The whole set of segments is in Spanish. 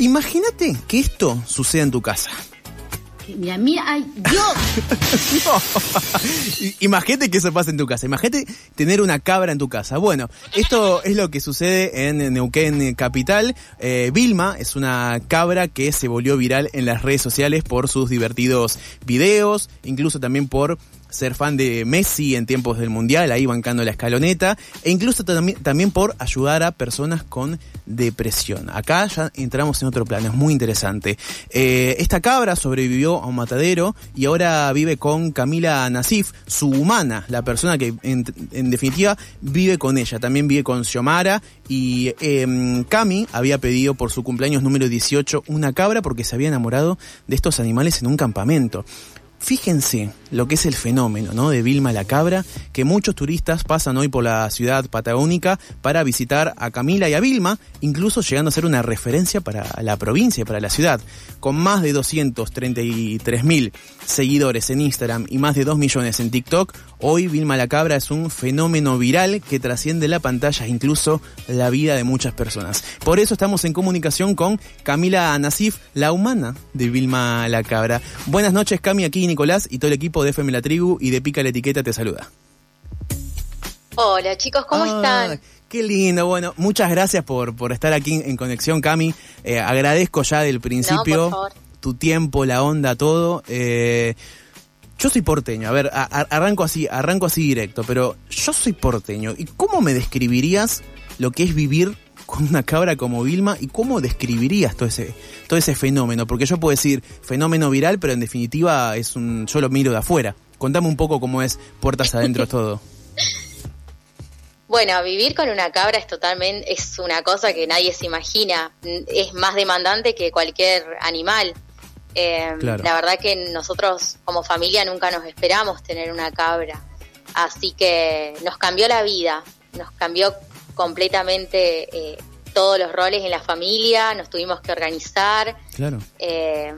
Imagínate que esto suceda en tu casa. Mira, mira, ay, Dios. Imagínate que eso pasa en tu casa. Imagínate tener una cabra en tu casa. Bueno, esto es lo que sucede en Neuquén Capital. Eh, Vilma es una cabra que se volvió viral en las redes sociales por sus divertidos videos, incluso también por ser fan de Messi en tiempos del Mundial, ahí bancando la escaloneta, e incluso también por ayudar a personas con depresión. Acá ya entramos en otro plano, es muy interesante. Eh, esta cabra sobrevivió a un matadero y ahora vive con Camila Nasif, su humana, la persona que en, definitiva vive con ella. También vive con Xiomara y eh, Cami había pedido por su cumpleaños número 18 una cabra porque se había enamorado de estos animales en un campamento. Fíjense lo que es el fenómeno ¿no? de Vilma la Cabra, que muchos turistas pasan hoy por la ciudad patagónica para visitar a Camila y a Vilma, incluso llegando a ser una referencia para la provincia, para la ciudad. Con más de 233 mil seguidores en Instagram y más de 2 millones en TikTok, hoy Vilma la Cabra es un fenómeno viral que trasciende la pantalla, incluso la vida de muchas personas. Por eso estamos en comunicación con Camila Nasif, la humana de Vilma la Cabra. Buenas noches, Cami, aquí Nicolás y todo el equipo de FM La Tribu y de Pica la Etiqueta te saluda. Hola chicos, ¿cómo están? Qué lindo, bueno, muchas gracias por, por estar aquí en conexión, Cami. Eh, agradezco ya del principio tu tiempo, la onda, todo. Eh, yo soy porteño, a ver, arranco así, arranco así directo, pero yo soy porteño. ¿Y cómo me describirías lo que es vivir con una cabra como Vilma y cómo describirías todo ese, todo ese fenómeno? Porque yo puedo decir fenómeno viral, pero en definitiva es un, yo lo miro de afuera. Contame un poco cómo es puertas adentro todo. Bueno, vivir con una cabra es totalmente, es una cosa que nadie se imagina. Es más demandante que cualquier animal. Eh, la verdad que nosotros como familia nunca nos esperamos tener una cabra. Así que nos cambió la vida, nos cambió completamente eh, todos los roles en la familia, nos tuvimos que organizar. Claro. Eh,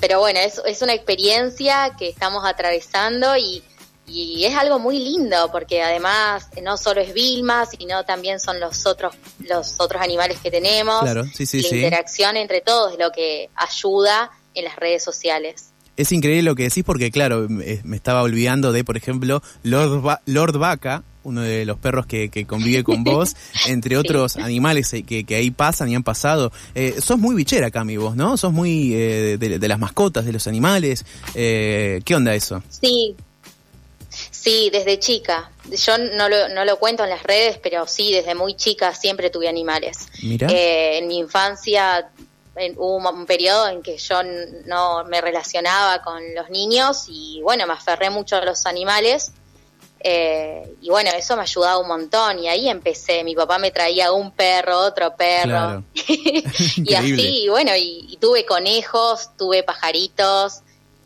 pero bueno, es, es una experiencia que estamos atravesando y, y es algo muy lindo porque además no solo es Vilma, sino también son los otros los otros animales que tenemos. Claro, sí, sí, la interacción entre todos es lo que ayuda en las redes sociales. Es increíble lo que decís porque, claro, me estaba olvidando de, por ejemplo, Lord, Lord Vaca, uno de los perros que, convive con vos, entre otros animales eh, que, ahí pasan y han pasado. Eh, sos muy bichera, Cami, vos, ¿no? Sos muy eh, de, las mascotas, de los animales. Eh, ¿Qué onda eso? Sí, sí, desde chica. Yo no lo, no lo cuento en las redes, pero sí, desde muy chica siempre tuve animales. Mira. en mi infancia hubo un periodo en que yo no me relacionaba con los niños y bueno, me aferré mucho a los animales eh, y bueno, eso me ayudaba un montón y ahí empecé. Mi papá me traía un perro, otro perro. y así, bueno, y, tuve conejos, tuve pajaritos,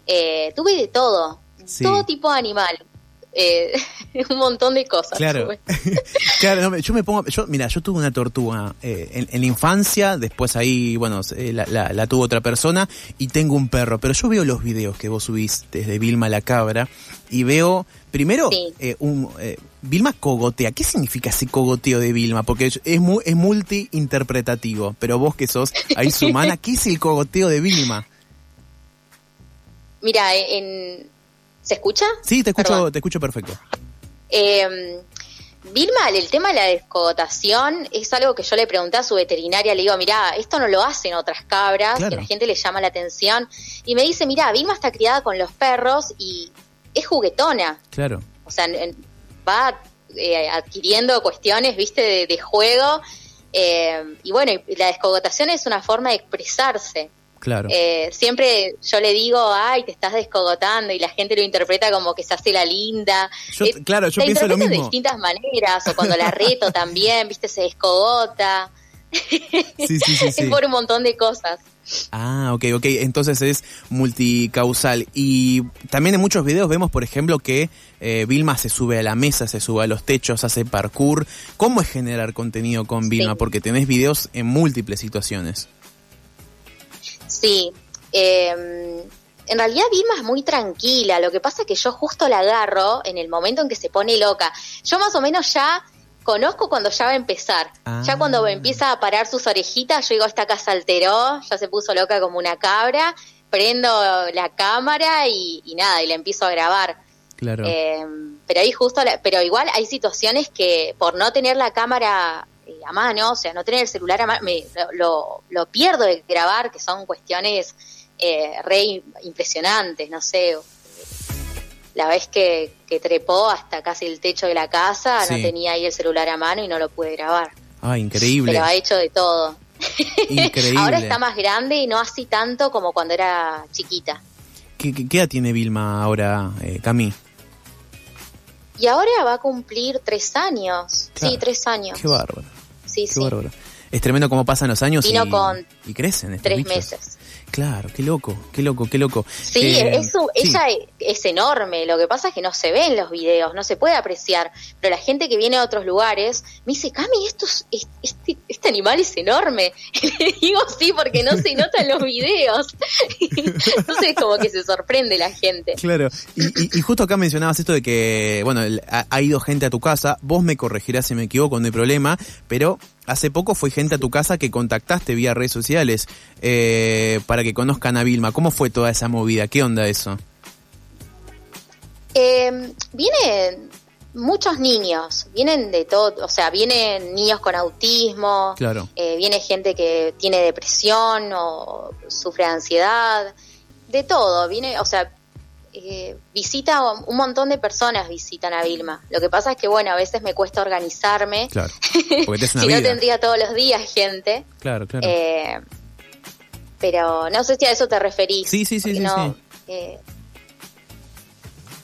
eh, tuve de todo, todo tipo de animal. Eh, un montón de cosas. Claro, claro yo me pongo, yo, mira, yo tuve una tortuga en, la infancia, después ahí, bueno, la, la, tuvo otra persona y tengo un perro, pero yo veo los videos que vos subís desde Vilma la Cabra y veo Primero, eh, un, eh, Vilma cogotea. ¿Qué significa ese cogoteo de Vilma? Porque es, muy, es multi-interpretativo, pero vos que sos ahí su humana, ¿qué es el cogoteo de Vilma? Mira, en... ¿se escucha? Sí, te escucho, te escucho perfecto. Eh, Vilma, el tema de la descogotación es algo que yo le pregunté a su veterinaria, le digo, mira, esto no lo hacen otras cabras, que la gente le llama la atención, y me dice, mira, Vilma está criada con los perros y es juguetona. Claro. O sea, va eh, adquiriendo cuestiones, viste, de, juego. Eh, y bueno, la descogotación es una forma de expresarse. Claro. Eh, siempre yo le digo, ay, te estás descogotando y la gente lo interpreta como que se hace la linda. claro, yo pienso lo mismo. de distintas maneras, o cuando la reto también, viste, se descogota. Sí, sí, sí, sí. es por un montón de cosas. Ah, ok, ok. Entonces es multicausal. Y también en muchos videos vemos, por ejemplo, que eh, Vilma se sube a la mesa, se sube a los techos, hace parkour. ¿Cómo es generar contenido con Vilma? Porque tenés videos en múltiples situaciones. Sí. Em, en realidad Vilma es muy tranquila. Lo que pasa es que yo justo la agarro en el momento en que se pone loca. Yo más o menos ya conozco cuando ya va a empezar. Ya cuando Ah. empieza a parar sus orejitas, yo digo, esta casa alteró, ya se puso loca como una cabra, prendo la cámara y, y nada, y la empiezo a grabar. Claro. Eh, pero ahí justo, la- pero igual hay situaciones que por no tener la cámara eh, a mano, o sea, no tener el celular a mano, me, lo, lo pierdo de grabar, que son cuestiones eh, re impresionantes, no sé. La vez que, que trepó hasta casi el techo de la casa, no tenía ahí el celular a mano y no lo pude grabar. ah, increíble. Pero ha hecho de todo. Increíble. Ahora está más grande y no así tanto como cuando era chiquita. ¿Qué, qué, qué edad tiene Vilma ahora, eh, Cami? Y ahora va a cumplir tres años. Claro. Sí, tres años. Qué bárbaro. Sí, Qué sí. Es tremendo cómo pasan los años Vino y, con y crecen estos Tres bichos. meses. Claro, qué loco, qué loco, qué loco. Sí, Eh, eso, sí. ella e- es enorme. Lo que pasa es que no se ve en los videos, no se puede apreciar. Pero la gente que viene a otros lugares me dice, Cami, esto es- es- este, este animal es enorme. Y le digo sí porque no se nota en los videos. Entonces como que se sorprende la gente. Claro, y, y- y justo acá mencionabas esto de que, bueno, ha ido gente a tu casa, vos me corregirás si me equivoco, no hay problema, pero hace poco fue gente a tu casa que contactaste vía redes sociales eh, para que conozcan a Vilma. ¿Cómo fue toda esa movida? ¿Qué onda eso? Eh, vienen muchos niños, vienen de todo, o sea, vienen niños con autismo, Claro. eh, viene gente que tiene depresión o sufre de ansiedad, de todo, viene, o sea, eh, visita un montón de personas visitan a Vilma. Lo que pasa es que, bueno, a veces me cuesta organizarme, Claro, porque si no tendría todos los días gente, Claro, claro. eh, pero no sé si a eso te referís. Sí, sí, sí, sí, no, sí. eh,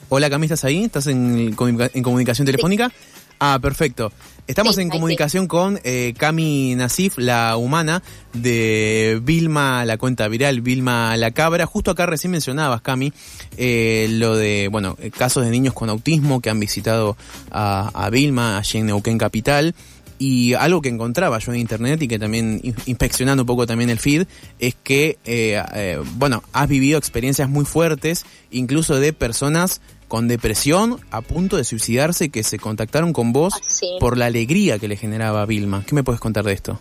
Hola, Cami, ¿estás ahí? ¿Estás en, en comunicación telefónica? Ah, perfecto. Estamos Sí, en sí. comunicación con eh, Cami Nasif, la humana de Vilma, la cuenta viral, Vilma la cabra. Justo acá recién mencionabas, Cami, eh, lo de, bueno, eh, casos de niños con autismo que han visitado a, a Vilma, allí en Neuquén Capital. Y algo que encontraba yo en internet y que también in- inspeccionando un poco también el feed es que, eh, eh, bueno, has vivido experiencias muy fuertes, incluso de personas con depresión a punto de suicidarse que se contactaron con vos Ah, sí. por la alegría que le generaba a Vilma. ¿Qué me puedes contar de esto?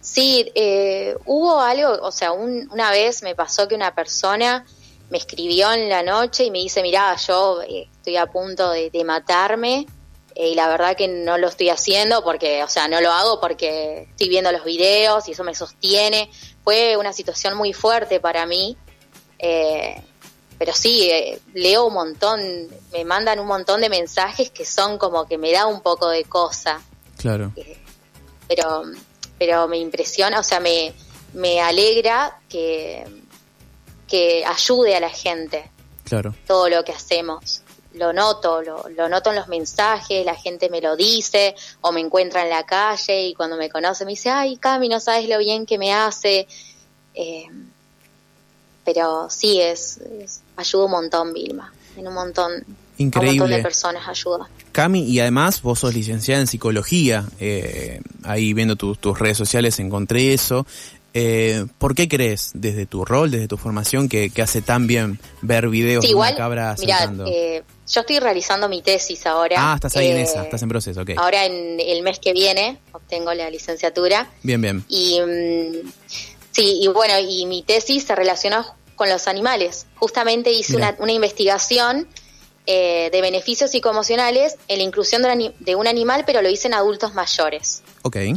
Sí, eh, hubo algo, o sea, un- una vez me pasó que una persona me escribió en la noche y me dice, mira, yo eh, estoy a punto de, de matarme eh, y la verdad que no lo estoy haciendo porque, o sea, no lo hago porque estoy viendo los videos y eso me sostiene. Fue una situación muy fuerte para mí, eh, pero sí, eh, leo un montón, me mandan un montón de mensajes que son como que me da un poco de cosa Claro, pero pero me impresiona, o sea, me, me alegra que, que ayude a la gente claro. todo lo que hacemos. Lo noto, lo, lo noto en los mensajes, la gente me lo dice o me encuentra en la calle y cuando me conoce me dice, ay, Cami, no sabes lo bien que me hace. Eh, pero sí, es, es- ayuda un montón, Vilma. En un montón, a un montón de Increíble. personas ayuda. Cami, y además vos sos licenciada en psicología. eh, ahí viendo tu- tus redes sociales encontré eso. Eh, ¿Por qué crees, desde tu rol, desde tu formación, que, que hace tan bien ver videos Sí, de igual, una cabra eh, yo estoy realizando mi tesis ahora. ah, estás ahí en Eh, esa, estás en proceso, ok. Ahora en el mes que viene obtengo la licenciatura Bien, bien. y mm, sí, y bueno, y mi tesis se relacionó con los animales. Justamente hice una, una investigación eh, de beneficios psicoemocionales en la inclusión de de un animal, pero lo hice en adultos mayores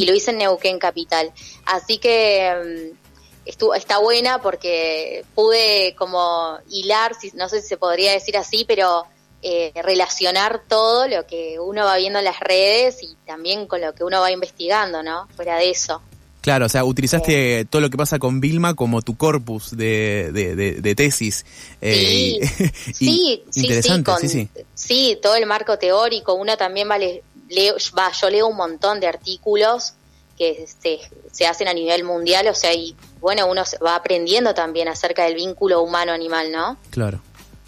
y lo hice en Neuquén Capital. Así que mm, estuvo, está buena porque pude como hilar, si- no sé si se podría decir así, pero eh, relacionar todo lo que uno va viendo en las redes y también con lo que uno va investigando, ¿no? Fuera de eso. Claro, o sea, utilizaste todo lo que pasa con Vilma como tu corpus de, de, de- de tesis. Eh, y- Sí, sí, sí, interesante, con- sí, sí. sí, todo el marco teórico. Uno también va, le- leo, va, yo leo un montón de artículos que se, se hacen a nivel mundial, o sea, y bueno, uno va aprendiendo también acerca del vínculo humano-animal, ¿no? Claro.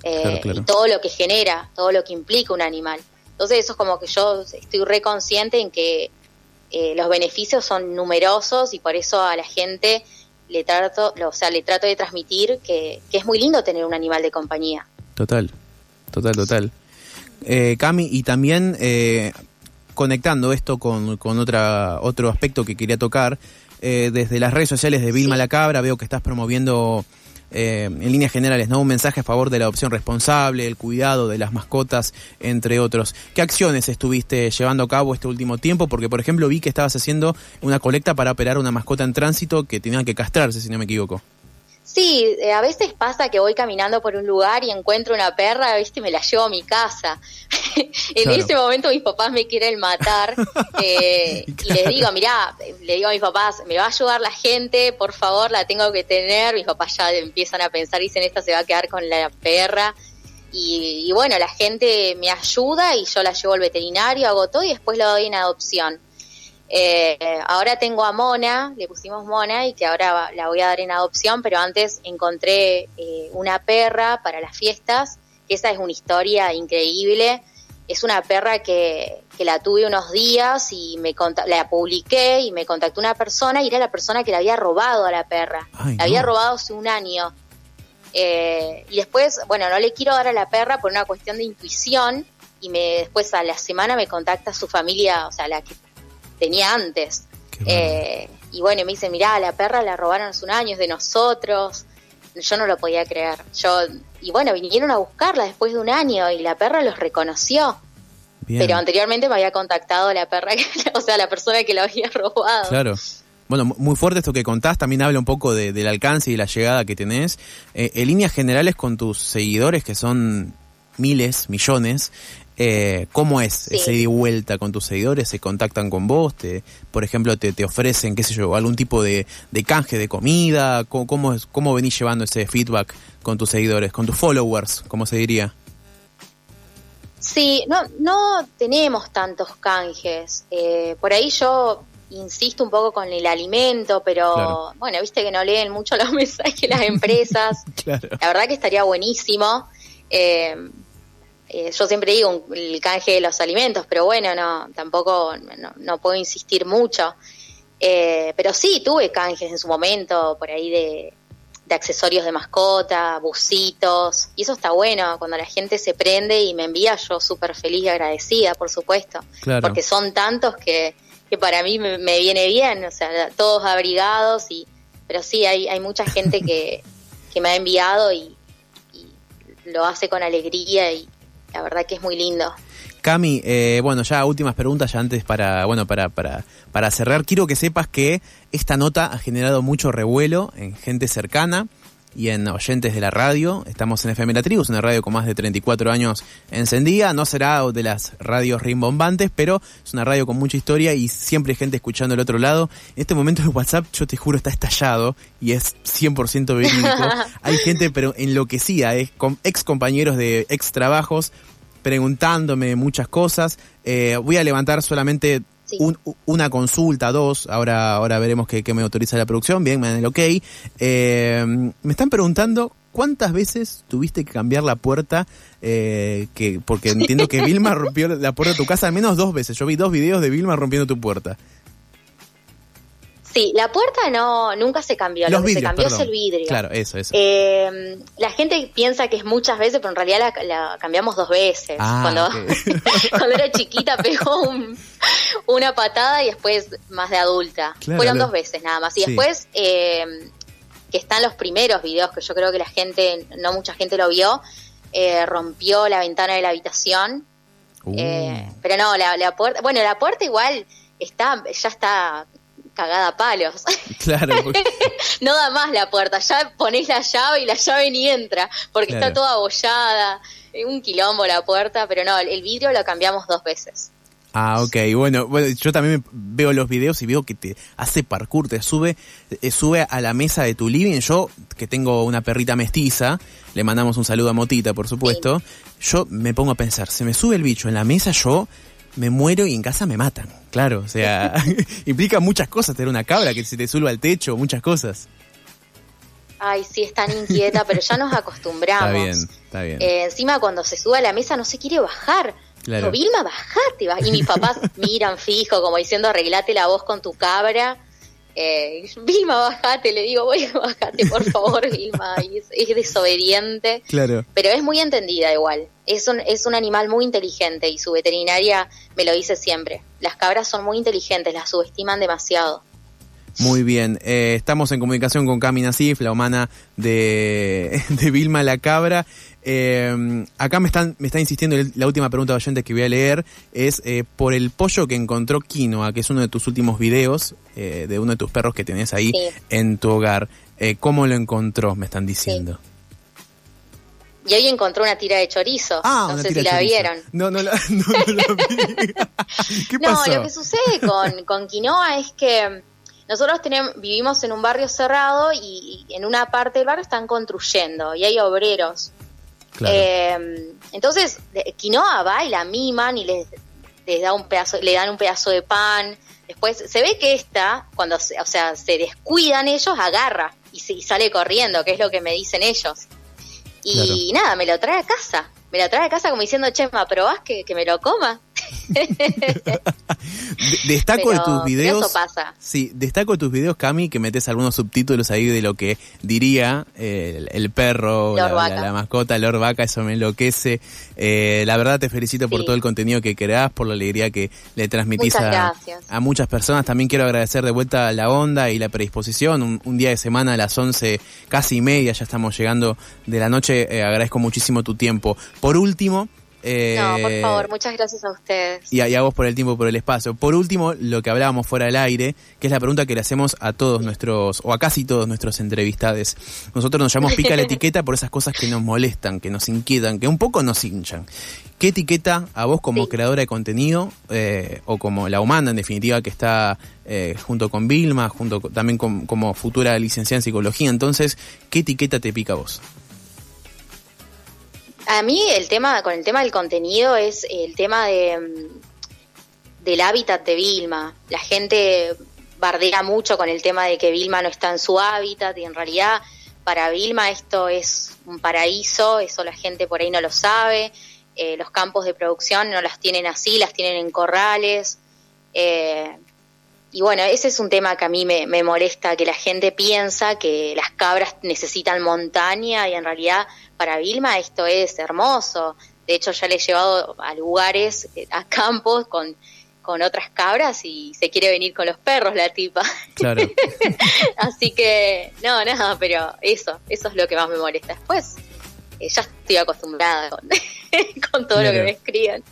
Eh, Claro, claro. Y todo lo que genera, todo lo que implica un animal. Entonces eso es como que yo estoy re consciente en que eh, los beneficios son numerosos y por eso a la gente le trato, o sea, le trato de transmitir que, que es muy lindo tener un animal de compañía. Total, total, total. Eh, Cami, y también, eh, conectando esto con, con otra, otro aspecto que quería tocar, eh, desde las redes sociales de Vilma la Cabra veo que estás promoviendo eh, en líneas generales, ¿no? Un mensaje a favor de la adopción responsable, el cuidado de las mascotas, entre otros. ¿Qué acciones estuviste llevando a cabo este último tiempo? Porque, por ejemplo, vi que estabas haciendo una colecta para operar una mascota en tránsito que tenía que castrarse, si no me equivoco. Sí, eh, a veces pasa que voy caminando por un lugar y encuentro una perra, ¿viste? Y me la llevo a mi casa. En ese momento mis papás me quieren matar eh, y les digo, mirá, le digo a mis papás, me va a ayudar la gente, por favor, la tengo que tener. Mis papás ya empiezan a pensar, dicen, esta se va a quedar con la perra. Y, y bueno, la gente me ayuda y yo la llevo al veterinario, hago todo y después la doy en adopción. Eh, ahora tengo a Mona, le pusimos Mona y que ahora la voy a dar en adopción, pero antes encontré eh, una perra para las fiestas, que esa es una historia increíble. Es una perra que, que la tuve unos días y me la publiqué y me contactó una persona y era la persona que la había robado a la perra. la había robado hace un año. Eh, y después, bueno, no le quiero dar a la perra por una cuestión de intuición y me después a la semana me contacta su familia, o sea, la que tenía antes. Eh, y bueno, me dice, mirá, la perra la robaron hace un año, es de nosotros. Yo no lo podía creer. Yo Y bueno, vinieron a buscarla después de un año y la perra los reconoció. Pero anteriormente me había contactado la perra, o sea, la persona que la había robado. Claro. Bueno, muy fuerte esto que contás, también habla un poco del alcance y la llegada que tenés. Eh, en líneas generales con tus seguidores, que son miles, millones, eh, ¿Cómo es ese ida vuelta con tus seguidores? ¿Se contactan con vos? Te, por ejemplo, te, te ofrecen, qué sé yo, algún tipo de, canje de comida? ¿Cómo, cómo, es, ¿Cómo venís llevando ese feedback con tus seguidores, con tus followers, como se diría? Sí, no, no tenemos tantos canjes. Eh, por ahí yo insisto un poco con el alimento, pero bueno, viste que no leen mucho los mensajes las empresas. La verdad que estaría buenísimo. Eh, eh, yo siempre digo el canje de los alimentos, pero bueno, no, tampoco no, puedo insistir mucho. Eh, pero sí, tuve canjes en su momento por ahí de, accesorios de mascota, busitos, y eso está bueno, cuando la gente se prende y me envía, yo súper feliz y agradecida, por supuesto, porque son tantos que, que para mí me, viene bien, o sea, todos abrigados, y pero sí, hay, hay mucha gente que, que me ha enviado y, y lo hace con alegría y, la verdad que es muy lindo. Cami, eh, bueno, ya últimas preguntas ya antes para, bueno, para, para, para cerrar. Quiero que sepas que esta nota ha generado mucho revuelo en gente cercana y en oyentes de la radio. Estamos en FM La Tribu, es una radio con más de 34 años encendida. No será de las radios rimbombantes, pero es una radio con mucha historia y siempre hay gente escuchando al otro lado. En este momento el WhatsApp, yo te juro, está estallado y es 100% verídico. hay gente, pero enloquecida, es con ex compañeros de ex trabajos preguntándome muchas cosas. Eh, voy a levantar solamente una consulta, dos, ahora, ahora veremos qué, me autoriza la producción, bien, me dan el ok. Eh, me están preguntando cuántas veces tuviste que cambiar la puerta, eh, que porque entiendo que Vilma rompió la puerta de tu casa al menos dos veces. Yo vi dos videos de Vilma rompiendo tu puerta. Sí, la puerta no nunca se cambió, lo que se cambió es el vidrio. Claro, eso, eso. Eh, la gente piensa que es muchas veces, pero en realidad la, cambiamos dos veces. Ah, cuando, cuando era chiquita pegó una patada y después más de adulta. Fueron dos veces nada más. Y después, eh, que están los primeros videos que yo creo que la gente, no mucha gente lo vio, eh, rompió la ventana de la habitación. Uh. pero no, la, la puerta, bueno, la puerta igual está, ya está cagada a palos. Claro. no da más la puerta, ya ponés la llave y la llave ni entra, porque está toda abollada, un quilombo la puerta, pero no, el vidrio lo cambiamos dos veces. Ah, ok, bueno, bueno, yo también veo los videos y veo que te hace parkour, te sube, eh, sube a la mesa de tu living. Yo, que tengo una perrita mestiza, le mandamos un saludo a Motita, por supuesto, yo me pongo a pensar, se me sube el bicho en la mesa, yo me muero y en casa me matan. Claro, o sea, implica muchas cosas tener una cabra que se te suba al techo, muchas cosas. Ay, sí, es tan inquieta, pero ya nos acostumbramos. Está bien, está bien. Eh, encima cuando se sube a la mesa no se quiere bajar. Claro. Vilma, bajate. Y mis papás miran fijo, como diciendo, arreglate la voz con tu cabra. Eh, Vilma, bajate, le digo, voy, bajate, por favor, Vilma. Y es, es desobediente. Claro. Pero es muy entendida igual. Es un, es un animal muy inteligente y su veterinaria me lo dice siempre. Las cabras son muy inteligentes, las subestiman demasiado. Muy bien, eh, estamos en comunicación con Cami Nasif, la humana de, de Vilma la Cabra. Eh, acá me están, me está insistiendo la última pregunta de oyentes que voy a leer es eh, por el pollo que encontró Quinoa, que es uno de tus últimos videos eh, de uno de tus perros que tenés ahí Sí. en tu hogar. Eh, ¿Cómo lo encontró? Me están diciendo. Y ahí encontró una tira de chorizo. Ah, no sé si la vieron. No, no la, no, no la vi. ¿Qué No, pasó? lo que sucede con, con quinoa es que nosotros tenemos, vivimos en un barrio cerrado y, y en una parte del barrio están construyendo y hay obreros. Claro. Eh, entonces, quinoa va y la miman y les, les da un pedazo, le dan un pedazo de pan. Después se ve que esta, cuando se, o sea, se descuidan ellos, agarra y, se- y sale corriendo, que es lo que me dicen ellos. Y nada, me lo trae a casa. Me lo trae a casa como diciendo, Chema, ¿probás que, que me lo coma? De- destaco de tus videos. eso pasa. Sí, destaco de tus videos, Cami, que metes algunos subtítulos ahí de lo que diría eh, el, el perro, la, la- la mascota, Lord Vaca, eso me enloquece. Eh, la verdad te felicito por todo el contenido que creás, por la alegría que le transmitís a, muchas personas. También quiero agradecer de vuelta la onda y la predisposición. Un, un día de semana a las 11, casi media, ya estamos llegando de la noche. Eh, agradezco muchísimo tu tiempo. Por último... eh, No, por favor, muchas gracias a ustedes. y a, y a vos por el tiempo, por el espacio. Por último, lo que hablábamos fuera del aire, que es la pregunta que le hacemos a todos nuestros, o a casi todos nuestros entrevistados. Nosotros nos llamamos pica la etiqueta por esas cosas que nos molestan, que nos inquietan, que un poco nos hinchan. ¿Qué etiqueta a vos como Sí. creadora de contenido, eh, o como la humana en definitiva que está eh, junto con Vilma, junto con- también con- como futura licenciada en psicología? Entonces, ¿qué etiqueta te pica a vos? A mí el tema, con el tema del contenido es el tema de mm, del hábitat de Vilma. La gente bardea mucho con el tema de que Vilma no está en su hábitat y en realidad para Vilma esto es un paraíso, eso la gente por ahí no lo sabe. Eh, los campos de producción no las tienen así, las tienen en corrales. Eh, y bueno, ese es un tema que a mí me, me molesta, que la gente piensa que las cabras necesitan montaña y en realidad para Vilma esto es hermoso. De hecho, ya le he llevado a lugares, eh, a campos con, con otras cabras y se quiere venir con los perros la tipa. Claro. Así que, no, nada, pero eso, eso es lo que más me molesta. Después, eh, ya estoy acostumbrada con, con todo lo que me escriben.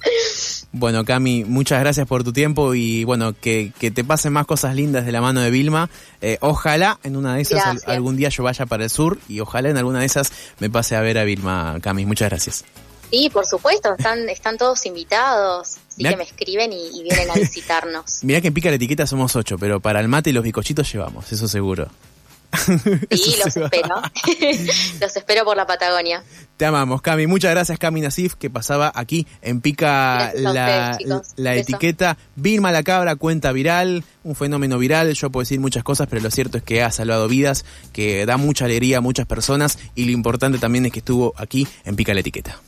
Bueno, Cami, muchas gracias por tu tiempo y bueno, que, que te pasen más cosas lindas de la mano de Vilma. Eh, ojalá en una de esas al- algún día yo vaya para el sur y ojalá en alguna de esas me pase a ver a Vilma, Cami. Muchas gracias. Sí, por supuesto, están, están todos invitados, así Mirá- que me escriben y, y vienen a visitarnos. Mirá que en Pica la Etiqueta somos ocho, pero para el mate y los bicochitos llevamos, eso seguro. Sí, los espero. los espero por la Patagonia. Te amamos, Cami. Muchas gracias, Cami Nasif, que pasaba aquí en Pica Gracias la, ustedes, la etiqueta. Vilma la Cabra, cuenta viral, un fenómeno viral. Yo puedo decir muchas cosas, pero lo cierto es que ha salvado vidas, que da mucha alegría a muchas personas y lo importante también es que estuvo aquí en Pica la Etiqueta.